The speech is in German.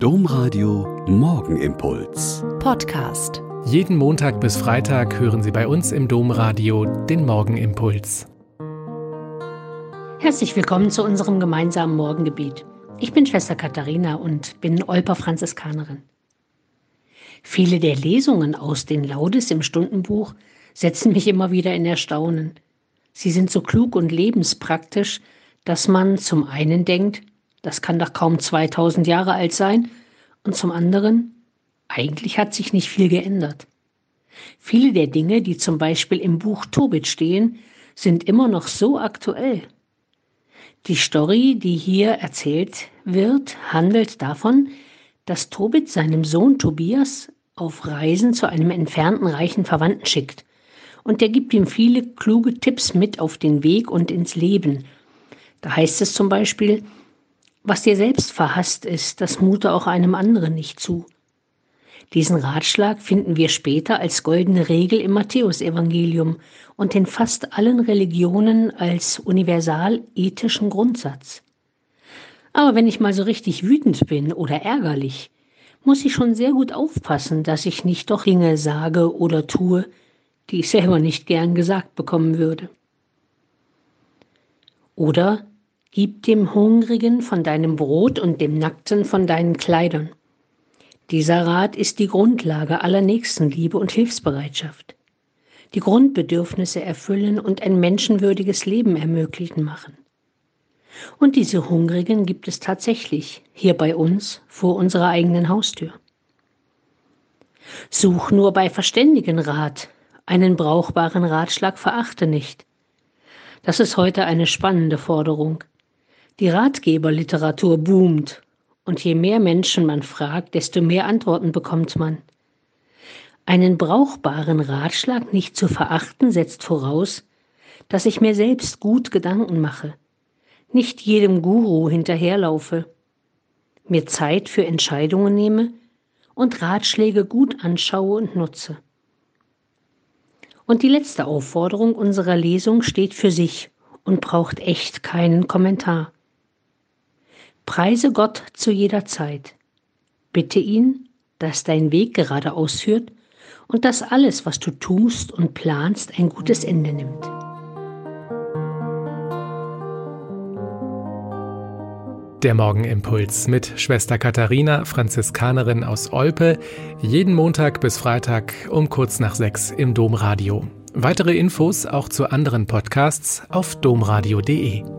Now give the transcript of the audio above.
Domradio Morgenimpuls. Podcast. Jeden Montag bis Freitag hören Sie bei uns im Domradio den Morgenimpuls. Herzlich willkommen zu unserem gemeinsamen Morgengebet. Ich bin Schwester Katharina und bin Olper Franziskanerin. Viele der Lesungen aus den Laudes im Stundenbuch setzen mich immer wieder in Erstaunen. Sie sind so klug und lebenspraktisch, dass man zum einen denkt, das kann doch kaum 2000 Jahre alt sein, und zum anderen, eigentlich hat sich nicht viel geändert. Viele der Dinge, die zum Beispiel im Buch Tobit stehen, sind immer noch so aktuell. Die Story, die hier erzählt wird, handelt davon, dass Tobit seinem Sohn Tobias auf Reisen zu einem entfernten reichen Verwandten schickt. Und der gibt ihm viele kluge Tipps mit auf den Weg und ins Leben. Da heißt es zum Beispiel, was dir selbst verhasst ist, das mute auch einem anderen nicht zu. Diesen Ratschlag finden wir später als goldene Regel im Matthäusevangelium und in fast allen Religionen als universal ethischen Grundsatz. Aber wenn ich mal so richtig wütend bin oder ärgerlich, muss ich schon sehr gut aufpassen, dass ich nicht doch Dinge sage oder tue, die ich selber nicht gern gesagt bekommen würde. Oder Gib dem Hungrigen von deinem Brot und dem Nackten von deinen Kleidern. Dieser Rat ist die Grundlage aller Nächstenliebe und Hilfsbereitschaft. Die Grundbedürfnisse erfüllen und ein menschenwürdiges Leben ermöglichen machen. Und diese Hungrigen gibt es tatsächlich hier bei uns vor unserer eigenen Haustür. Such nur bei verständigen Rat, einen brauchbaren Ratschlag verachte nicht. Das ist heute eine spannende Forderung. Die Ratgeberliteratur boomt und je mehr Menschen man fragt, desto mehr Antworten bekommt man. Einen brauchbaren Ratschlag nicht zu verachten setzt voraus, dass ich mir selbst gut Gedanken mache, nicht jedem Guru hinterherlaufe, mir Zeit für Entscheidungen nehme und Ratschläge gut anschaue und nutze. Und die letzte Aufforderung unserer Lesung steht für sich und braucht echt keinen Kommentar. Preise Gott zu jeder Zeit. Bitte ihn, dass dein Weg geradeaus führt und dass alles, was du tust und planst, ein gutes Ende nimmt. Der Morgenimpuls mit Schwester Katharina, Franziskanerin aus Olpe, jeden Montag bis Freitag um kurz nach sechs im Domradio. Weitere Infos auch zu anderen Podcasts auf domradio.de.